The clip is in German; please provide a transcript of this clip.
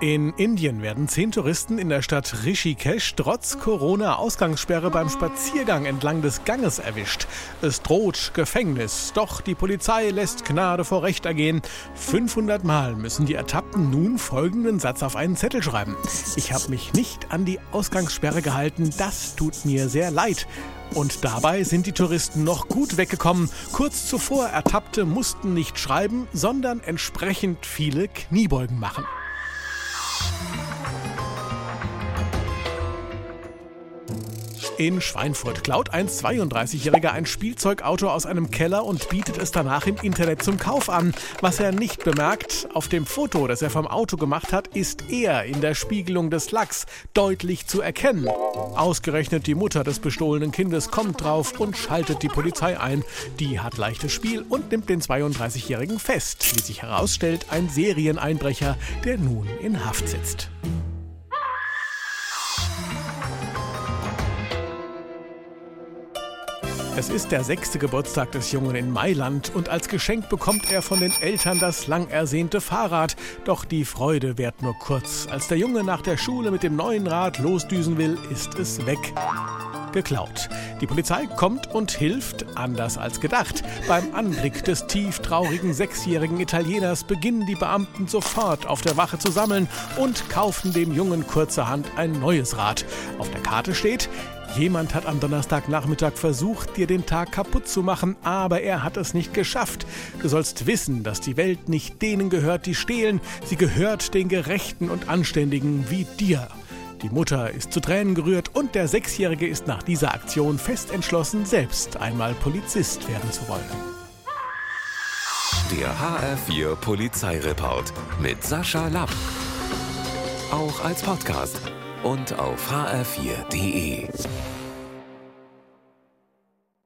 In Indien werden zehn Touristen in der Stadt Rishikesh trotz Corona-Ausgangssperre beim Spaziergang entlang des Ganges erwischt. Es droht Gefängnis, doch die Polizei lässt Gnade vor Recht ergehen. 500 Mal müssen die Ertappten nun folgenden Satz auf einen Zettel schreiben. Ich habe mich nicht an die Ausgangssperre gehalten, das tut mir sehr leid. Und dabei sind die Touristen noch gut weggekommen. Kurz zuvor Ertappte mussten nicht schreiben, sondern entsprechend viele Kniebeugen machen. English. In Schweinfurt klaut ein 32-Jähriger ein Spielzeugauto aus einem Keller und bietet es danach im Internet zum Kauf an. Was er nicht bemerkt, auf dem Foto, das er vom Auto gemacht hat, ist er in der Spiegelung des Lacks deutlich zu erkennen. Ausgerechnet die Mutter des bestohlenen Kindes kommt drauf und schaltet die Polizei ein. Die hat leichtes Spiel und nimmt den 32-Jährigen fest. Wie sich herausstellt, ein Serieneinbrecher, der nun in Haft sitzt. Es ist der sechste Geburtstag des Jungen in Mailand und als Geschenk bekommt er von den Eltern das lang ersehnte Fahrrad. Doch die Freude währt nur kurz. Als der Junge nach der Schule mit dem neuen Rad losdüsen will, ist es weg geklaut. Die Polizei kommt und hilft, anders als gedacht. Beim Anblick des tieftraurigen sechsjährigen Italieners beginnen die Beamten sofort auf der Wache zu sammeln und kaufen dem Jungen kurzerhand ein neues Rad. Auf der Karte steht, Jemand hat am Donnerstagnachmittag versucht, dir den Tag kaputt zu machen, aber er hat es nicht geschafft. Du sollst wissen, dass die Welt nicht denen gehört, die stehlen, sie gehört den Gerechten und Anständigen wie dir. Die Mutter ist zu Tränen gerührt und der Sechsjährige ist nach dieser Aktion fest entschlossen, selbst einmal Polizist werden zu wollen. Der HR4 Polizeireport mit Sascha Lapp. Auch als Podcast und auf hr4.de.